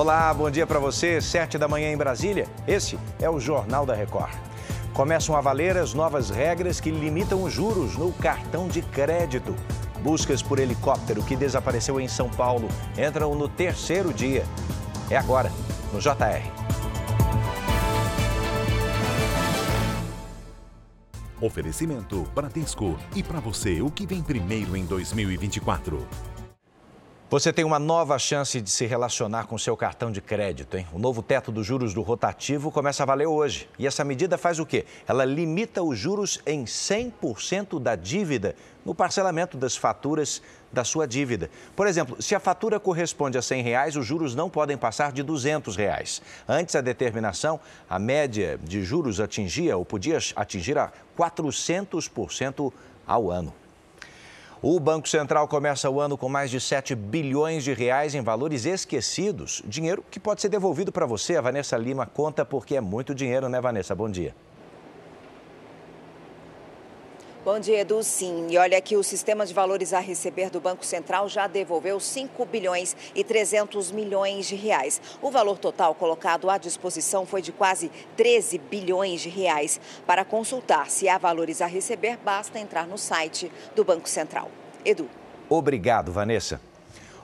Olá, bom dia para você. Sete da manhã em Brasília. Esse é o Jornal da Record. Começam a valer as novas regras que limitam os juros no cartão de crédito. Buscas por helicóptero que desapareceu em São Paulo entram no terceiro dia. É agora, no JR. Oferecimento Bradesco. E para você, o que vem primeiro em 2024? Você tem uma nova chance de se relacionar com seu cartão de crédito, hein? O novo teto dos juros do rotativo começa a valer hoje. E essa medida faz o quê? Ela limita os juros em 100% da dívida no parcelamento das faturas da sua dívida. Por exemplo, se a fatura corresponde a 100 reais, os juros não podem passar de 200 reais. Antes da determinação, a média de juros atingia ou podia atingir a 400% ao ano. O Banco Central começa o ano com mais de 7 bilhões de reais em valores esquecidos. Dinheiro que pode ser devolvido para você. A Vanessa Lima conta porque é muito dinheiro, né, Vanessa? Bom dia. Bom dia, Edu. Sim, e olha que o sistema de valores a receber do Banco Central já devolveu 5 bilhões e 300 milhões de reais. O valor total colocado à disposição foi de quase 13 bilhões de reais. Para consultar se há valores a receber, basta entrar no site do Banco Central. Edu. Obrigado, Vanessa.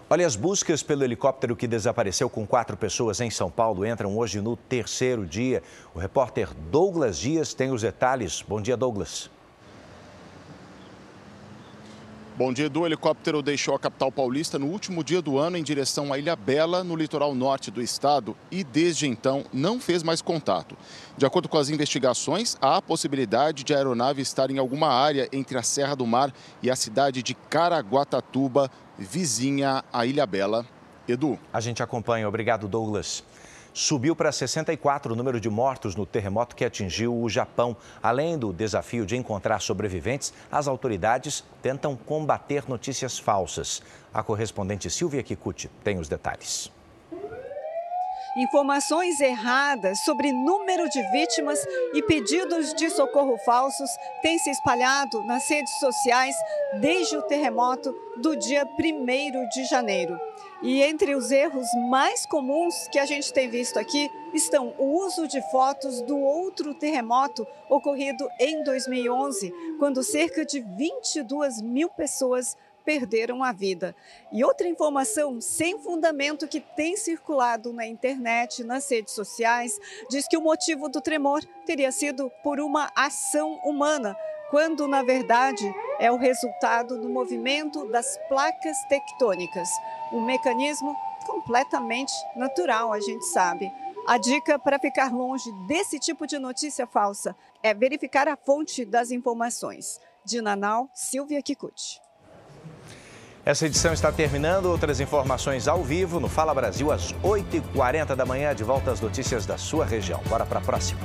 Olha, as buscas pelo helicóptero que desapareceu com quatro pessoas em São Paulo entram hoje no terceiro dia. O repórter Douglas Dias tem os detalhes. Bom dia, Douglas. Bom dia, Edu. O helicóptero deixou a capital paulista no último dia do ano em direção à Ilha Bela, no litoral norte do estado, e desde então não fez mais contato. De acordo com as investigações, há a possibilidade de a aeronave estar em alguma área entre a Serra do Mar e a cidade de Caraguatatuba, vizinha à Ilha Bela. Edu. A gente acompanha. Obrigado, Douglas subiu para 64 o número de mortos no terremoto que atingiu o Japão. Além do desafio de encontrar sobreviventes, as autoridades tentam combater notícias falsas. A correspondente Silvia Kikuchi tem os detalhes. Informações erradas sobre número de vítimas e pedidos de socorro falsos têm se espalhado nas redes sociais desde o terremoto do dia 1 de janeiro. E entre os erros mais comuns que a gente tem visto aqui estão o uso de fotos do outro terremoto ocorrido em 2011, quando cerca de 22 mil pessoas perderam a vida. E outra informação sem fundamento que tem circulado na internet, nas redes sociais, diz que o motivo do tremor teria sido por uma ação humana, quando na verdade é o resultado do movimento das placas tectônicas, um mecanismo completamente natural, a gente sabe. A dica para ficar longe desse tipo de notícia falsa é verificar a fonte das informações. De Nanau, Silvia Kikuchi. Essa edição está terminando. Outras informações ao vivo no Fala Brasil às 8h40 da manhã. De volta às notícias da sua região. Bora para a próxima.